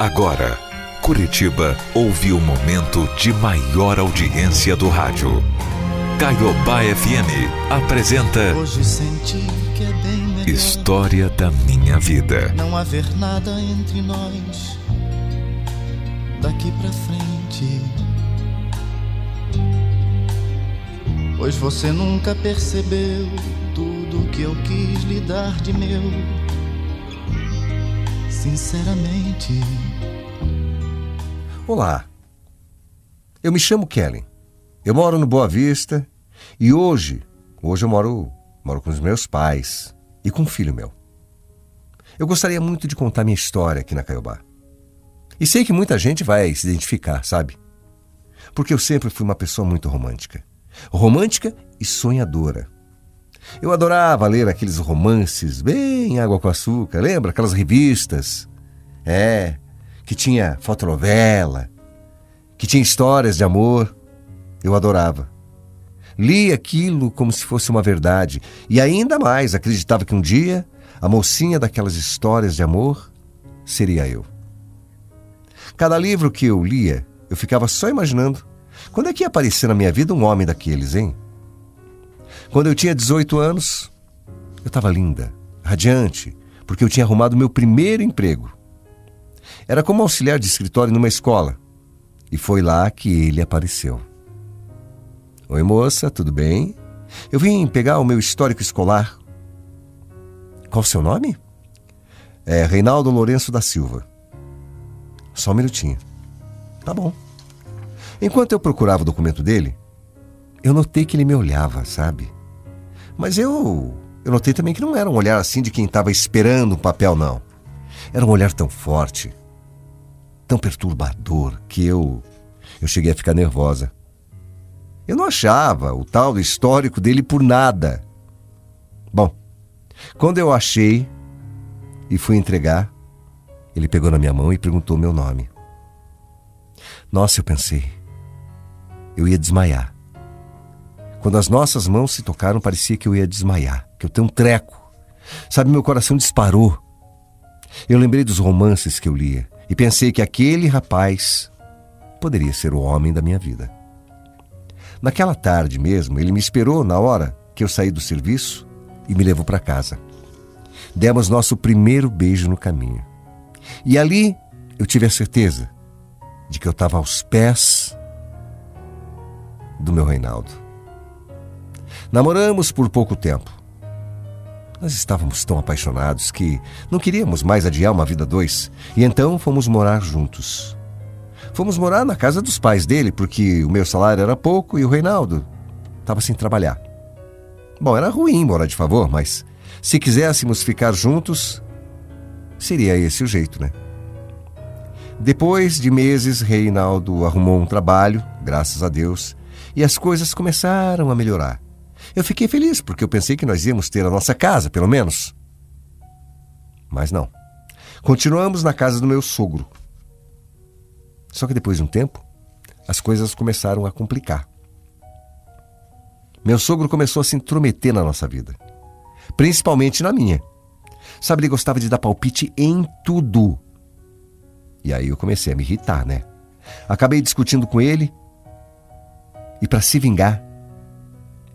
Agora, Curitiba ouve o momento de maior audiência do rádio. Caiobá FM apresenta Hoje senti que é bem melhor História da Minha Vida. não haver nada entre nós daqui pra frente. Pois você nunca percebeu tudo que eu quis lhe dar de meu. Sinceramente, Olá, eu me chamo Kellen. Eu moro no Boa Vista e hoje, hoje eu moro, moro com os meus pais e com um filho meu. Eu gostaria muito de contar minha história aqui na Caiobá. E sei que muita gente vai se identificar, sabe? Porque eu sempre fui uma pessoa muito romântica. Romântica e sonhadora. Eu adorava ler aqueles romances bem água com açúcar, lembra? Aquelas revistas. É, que tinha fotonovela, que tinha histórias de amor. Eu adorava. Li aquilo como se fosse uma verdade e ainda mais acreditava que um dia a mocinha daquelas histórias de amor seria eu. Cada livro que eu lia, eu ficava só imaginando quando é que ia aparecer na minha vida um homem daqueles, hein? Quando eu tinha 18 anos, eu estava linda, radiante, porque eu tinha arrumado meu primeiro emprego. Era como auxiliar de escritório numa escola. E foi lá que ele apareceu. Oi, moça, tudo bem? Eu vim pegar o meu histórico escolar. Qual o seu nome? É Reinaldo Lourenço da Silva. Só um minutinho. Tá bom. Enquanto eu procurava o documento dele, eu notei que ele me olhava, sabe? Mas eu. Eu notei também que não era um olhar assim de quem estava esperando um papel, não. Era um olhar tão forte, tão perturbador, que eu. Eu cheguei a ficar nervosa. Eu não achava o tal do histórico dele por nada. Bom, quando eu achei e fui entregar, ele pegou na minha mão e perguntou meu nome. Nossa, eu pensei. Eu ia desmaiar. Quando as nossas mãos se tocaram, parecia que eu ia desmaiar, que eu tenho um treco. Sabe, meu coração disparou. Eu lembrei dos romances que eu lia e pensei que aquele rapaz poderia ser o homem da minha vida. Naquela tarde mesmo, ele me esperou na hora que eu saí do serviço e me levou para casa. Demos nosso primeiro beijo no caminho. E ali eu tive a certeza de que eu estava aos pés do meu Reinaldo. Namoramos por pouco tempo. Nós estávamos tão apaixonados que não queríamos mais adiar uma vida dois, e então fomos morar juntos. Fomos morar na casa dos pais dele, porque o meu salário era pouco e o Reinaldo estava sem trabalhar. Bom, era ruim morar de favor, mas se quiséssemos ficar juntos, seria esse o jeito, né? Depois de meses, Reinaldo arrumou um trabalho, graças a Deus, e as coisas começaram a melhorar. Eu fiquei feliz porque eu pensei que nós íamos ter a nossa casa, pelo menos. Mas não. Continuamos na casa do meu sogro. Só que depois de um tempo, as coisas começaram a complicar. Meu sogro começou a se intrometer na nossa vida, principalmente na minha. Sabe, ele gostava de dar palpite em tudo. E aí eu comecei a me irritar, né? Acabei discutindo com ele e, para se vingar,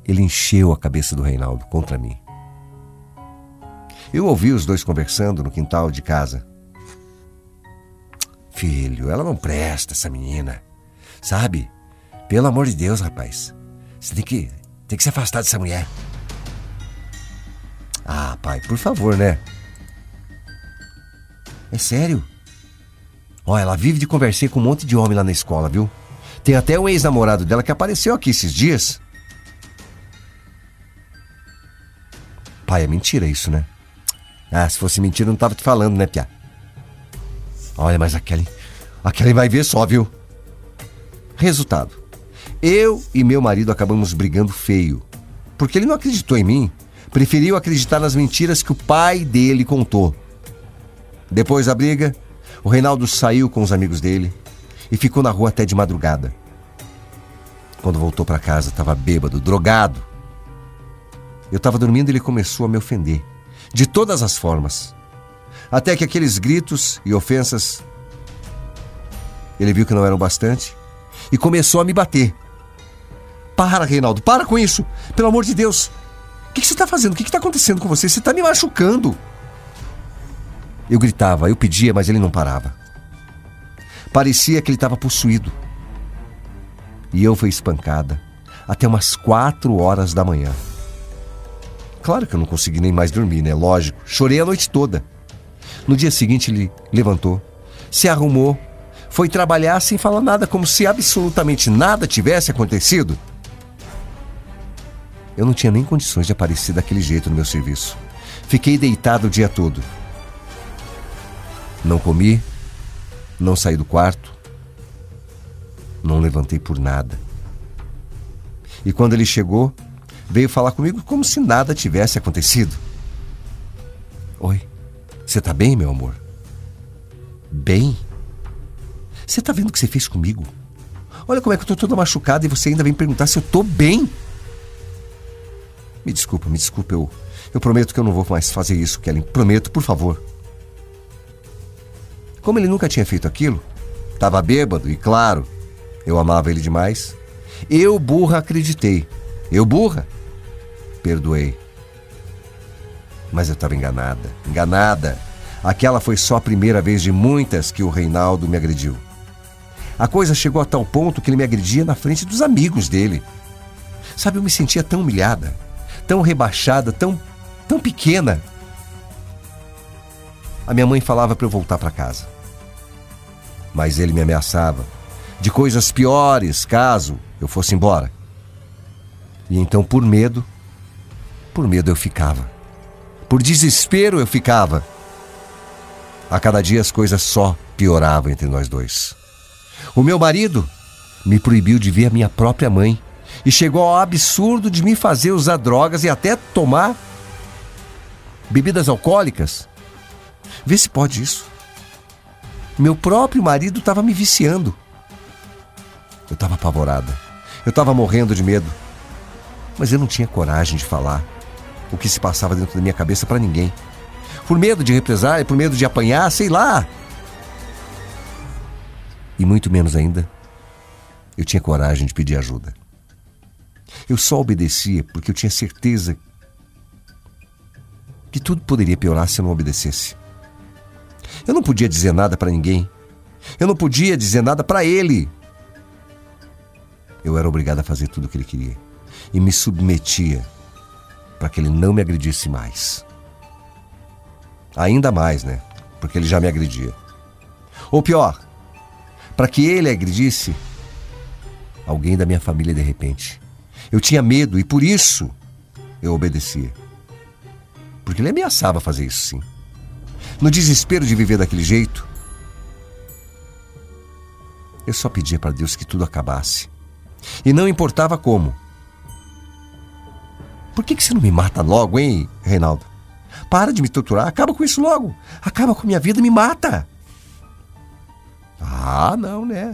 ele encheu a cabeça do Reinaldo contra mim. Eu ouvi os dois conversando no quintal de casa. Filho, ela não presta, essa menina. Sabe? Pelo amor de Deus, rapaz. Você tem que, tem que se afastar dessa mulher. Ah, pai, por favor, né? É sério? Ó, ela vive de conversar com um monte de homem lá na escola, viu? Tem até um ex-namorado dela que apareceu aqui esses dias. Pai, é mentira isso, né? Ah, se fosse mentira, não tava te falando, né, Pia? Olha, mas a Kelly. A Kelly vai ver só, viu? Resultado. Eu e meu marido acabamos brigando feio. Porque ele não acreditou em mim. Preferiu acreditar nas mentiras que o pai dele contou. Depois da briga, o Reinaldo saiu com os amigos dele e ficou na rua até de madrugada. Quando voltou para casa, estava bêbado, drogado. Eu estava dormindo e ele começou a me ofender. De todas as formas. Até que aqueles gritos e ofensas Ele viu que não era o bastante e começou a me bater. Para, Reinaldo, para com isso! Pelo amor de Deus! O que, que você está fazendo? O que está acontecendo com você? Você está me machucando! Eu gritava, eu pedia, mas ele não parava. Parecia que ele estava possuído. E eu fui espancada até umas quatro horas da manhã. Claro que eu não consegui nem mais dormir, né? Lógico. Chorei a noite toda. No dia seguinte ele levantou, se arrumou, foi trabalhar sem falar nada, como se absolutamente nada tivesse acontecido. Eu não tinha nem condições de aparecer daquele jeito no meu serviço. Fiquei deitado o dia todo. Não comi, não saí do quarto, não levantei por nada. E quando ele chegou, veio falar comigo como se nada tivesse acontecido. Oi, você tá bem, meu amor? Bem? Você tá vendo o que você fez comigo? Olha como é que eu tô toda machucada e você ainda vem perguntar se eu tô bem. Me desculpa, me desculpa, eu, eu prometo que eu não vou mais fazer isso, Kellen. Prometo, por favor. Como ele nunca tinha feito aquilo, estava bêbado e, claro, eu amava ele demais. Eu, burra, acreditei. Eu, burra, perdoei. Mas eu estava enganada, enganada. Aquela foi só a primeira vez de muitas que o Reinaldo me agrediu. A coisa chegou a tal ponto que ele me agredia na frente dos amigos dele. Sabe, eu me sentia tão humilhada, tão rebaixada, tão, tão pequena. A minha mãe falava para eu voltar para casa mas ele me ameaçava de coisas piores caso eu fosse embora. E então, por medo, por medo eu ficava. Por desespero eu ficava. A cada dia as coisas só pioravam entre nós dois. O meu marido me proibiu de ver a minha própria mãe e chegou ao absurdo de me fazer usar drogas e até tomar bebidas alcoólicas. Vê se pode isso. Meu próprio marido estava me viciando. Eu estava apavorada. Eu estava morrendo de medo. Mas eu não tinha coragem de falar o que se passava dentro da minha cabeça para ninguém. Por medo de represália, por medo de apanhar, sei lá. E muito menos ainda, eu tinha coragem de pedir ajuda. Eu só obedecia porque eu tinha certeza que tudo poderia piorar se eu não obedecesse. Eu não podia dizer nada para ninguém. Eu não podia dizer nada para ele. Eu era obrigado a fazer tudo o que ele queria e me submetia para que ele não me agredisse mais. Ainda mais, né? Porque ele já me agredia. Ou pior, para que ele agredisse alguém da minha família de repente. Eu tinha medo e por isso eu obedecia. Porque ele ameaçava fazer isso sim no desespero de viver daquele jeito, eu só pedia para Deus que tudo acabasse. E não importava como. Por que, que você não me mata logo, hein, Reinaldo? Para de me torturar, acaba com isso logo. Acaba com a minha vida, me mata. Ah, não, né?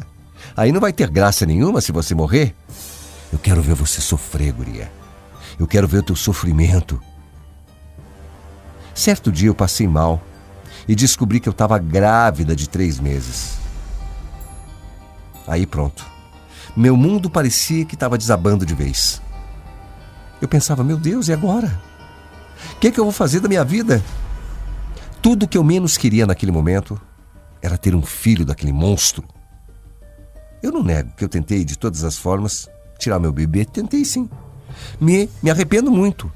Aí não vai ter graça nenhuma se você morrer. Eu quero ver você sofrer, guria. Eu quero ver o teu sofrimento. Certo dia eu passei mal e descobri que eu estava grávida de três meses. Aí pronto. Meu mundo parecia que estava desabando de vez. Eu pensava, meu Deus, e agora? O que, é que eu vou fazer da minha vida? Tudo que eu menos queria naquele momento era ter um filho daquele monstro. Eu não nego que eu tentei de todas as formas tirar meu bebê, tentei sim. Me, me arrependo muito,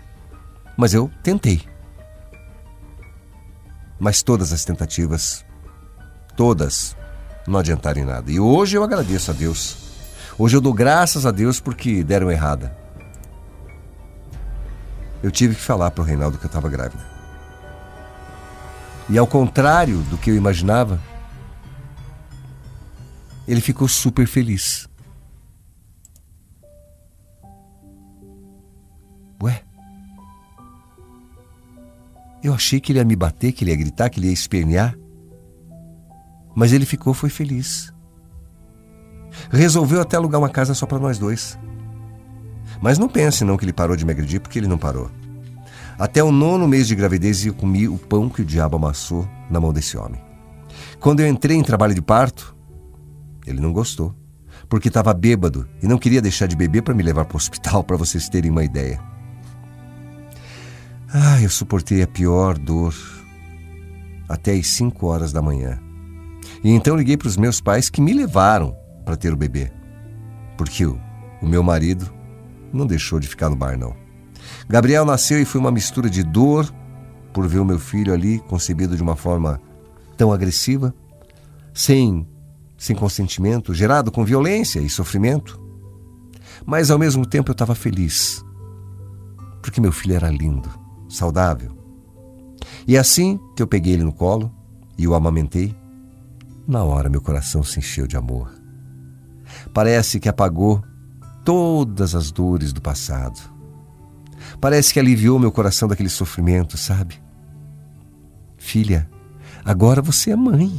mas eu tentei. Mas todas as tentativas, todas, não adiantaram em nada. E hoje eu agradeço a Deus. Hoje eu dou graças a Deus porque deram errada. Eu tive que falar para o Reinaldo que eu estava grávida. E ao contrário do que eu imaginava, ele ficou super feliz. Ué? Eu achei que ele ia me bater, que ele ia gritar, que ele ia espernear. Mas ele ficou, foi feliz. Resolveu até alugar uma casa só para nós dois. Mas não pense não que ele parou de me agredir, porque ele não parou. Até o nono mês de gravidez eu comi o pão que o diabo amassou na mão desse homem. Quando eu entrei em trabalho de parto, Ele não gostou, porque estava bêbado e não queria deixar de beber para me levar para o hospital, para vocês terem uma ideia. Ah, eu suportei a pior dor até as 5 horas da manhã. E então liguei para os meus pais que me levaram para ter o bebê. Porque o, o meu marido não deixou de ficar no bar, não. Gabriel nasceu e foi uma mistura de dor por ver o meu filho ali concebido de uma forma tão agressiva, sem, sem consentimento, gerado com violência e sofrimento. Mas ao mesmo tempo eu estava feliz, porque meu filho era lindo, saudável. E assim que eu peguei ele no colo e o amamentei, na hora meu coração se encheu de amor. Parece que apagou todas as dores do passado. Parece que aliviou meu coração daquele sofrimento, sabe? Filha, agora você é mãe.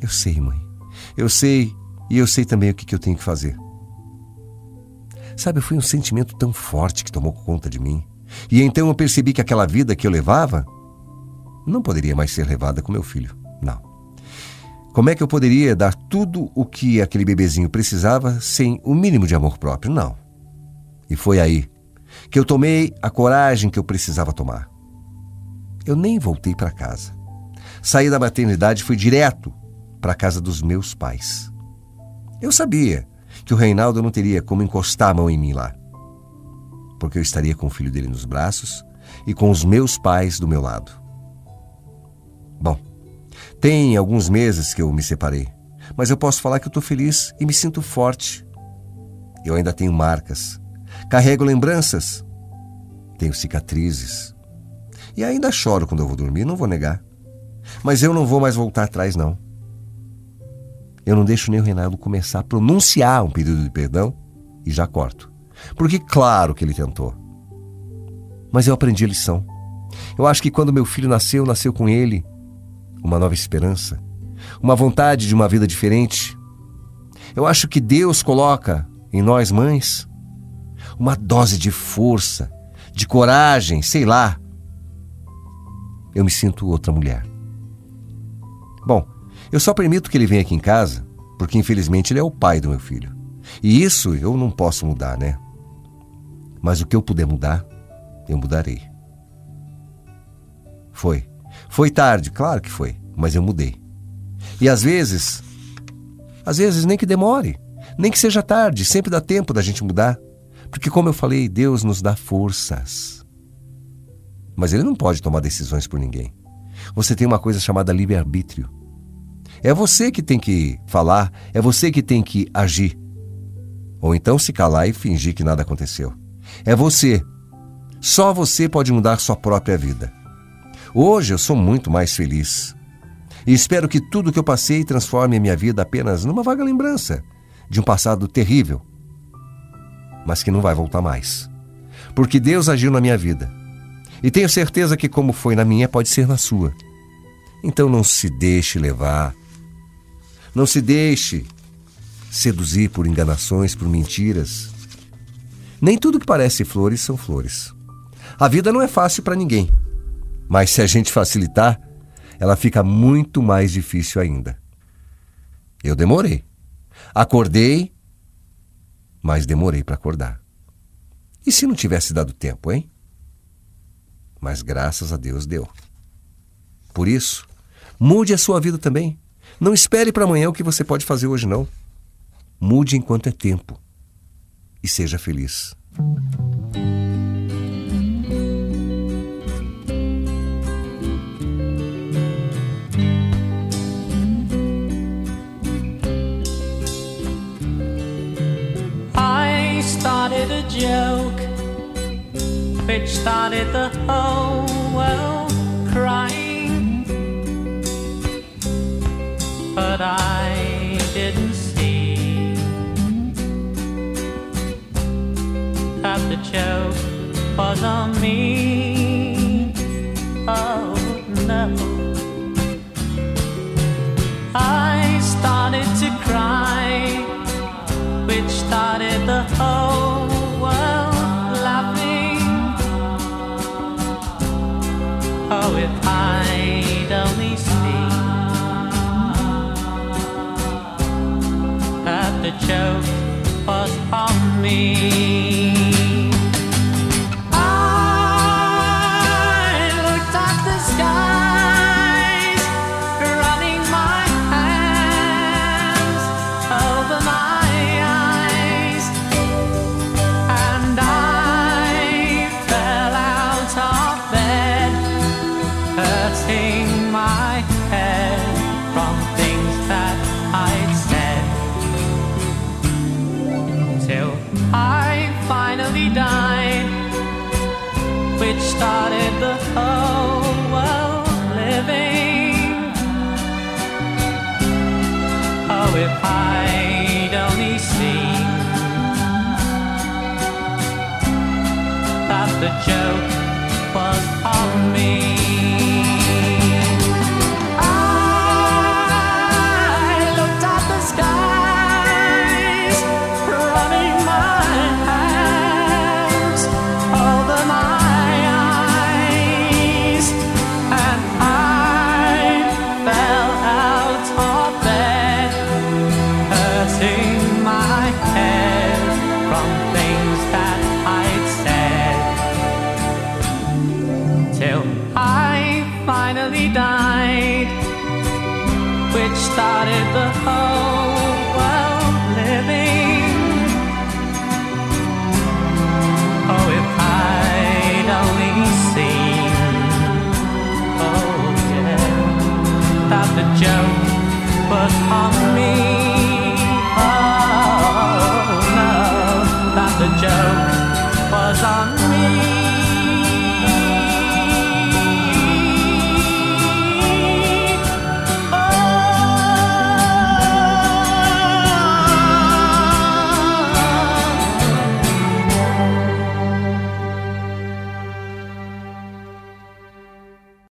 Eu sei, mãe. Eu sei, e eu sei também o que, que eu tenho que fazer. Sabe, foi um sentimento tão forte que tomou conta de mim. E então eu percebi que aquela vida que eu levava não poderia mais ser levada com meu filho. Como é que eu poderia dar tudo o que aquele bebezinho precisava sem o mínimo de amor próprio? Não. E foi aí que eu tomei a coragem que eu precisava tomar. Eu nem voltei para casa. Saí da maternidade e fui direto para a casa dos meus pais. Eu sabia que o Reinaldo não teria como encostar a mão em mim lá, porque eu estaria com o filho dele nos braços e com os meus pais do meu lado. Bom, tem alguns meses que eu me separei, mas eu posso falar que eu estou feliz e me sinto forte. Eu ainda tenho marcas, carrego lembranças, tenho cicatrizes. E ainda choro quando eu vou dormir, não vou negar. Mas eu não vou mais voltar atrás, não. Eu não deixo nem o Reinaldo começar a pronunciar um pedido de perdão e já corto. Porque, claro que ele tentou. Mas eu aprendi a lição. Eu acho que quando meu filho nasceu, nasceu com ele uma nova esperança, uma vontade de uma vida diferente. Eu acho que Deus coloca em nós mães uma dose de força, de coragem, sei lá. Eu me sinto outra mulher. Bom, eu só permito que ele venha aqui em casa porque infelizmente ele é o pai do meu filho. E isso eu não posso mudar, né? Mas o que eu puder mudar, eu mudarei. Foi. Foi tarde, claro que foi, mas eu mudei. E às vezes, às vezes nem que demore, nem que seja tarde, sempre dá tempo da gente mudar. Porque, como eu falei, Deus nos dá forças. Mas Ele não pode tomar decisões por ninguém. Você tem uma coisa chamada livre-arbítrio. É você que tem que falar, é você que tem que agir. Ou então se calar e fingir que nada aconteceu. É você. Só você pode mudar sua própria vida. Hoje eu sou muito mais feliz. E espero que tudo que eu passei transforme a minha vida apenas numa vaga lembrança de um passado terrível, mas que não vai voltar mais. Porque Deus agiu na minha vida. E tenho certeza que, como foi na minha, pode ser na sua. Então não se deixe levar. Não se deixe seduzir por enganações, por mentiras. Nem tudo que parece flores são flores. A vida não é fácil para ninguém. Mas se a gente facilitar, ela fica muito mais difícil ainda. Eu demorei. Acordei, mas demorei para acordar. E se não tivesse dado tempo, hein? Mas graças a Deus deu. Por isso, mude a sua vida também. Não espere para amanhã o que você pode fazer hoje, não. Mude enquanto é tempo. E seja feliz. Joke which started the whole world crying. But I didn't see that the joke was on me. The joke was on me. I finally died, which started the whole world living. Oh, if I'd only seen that the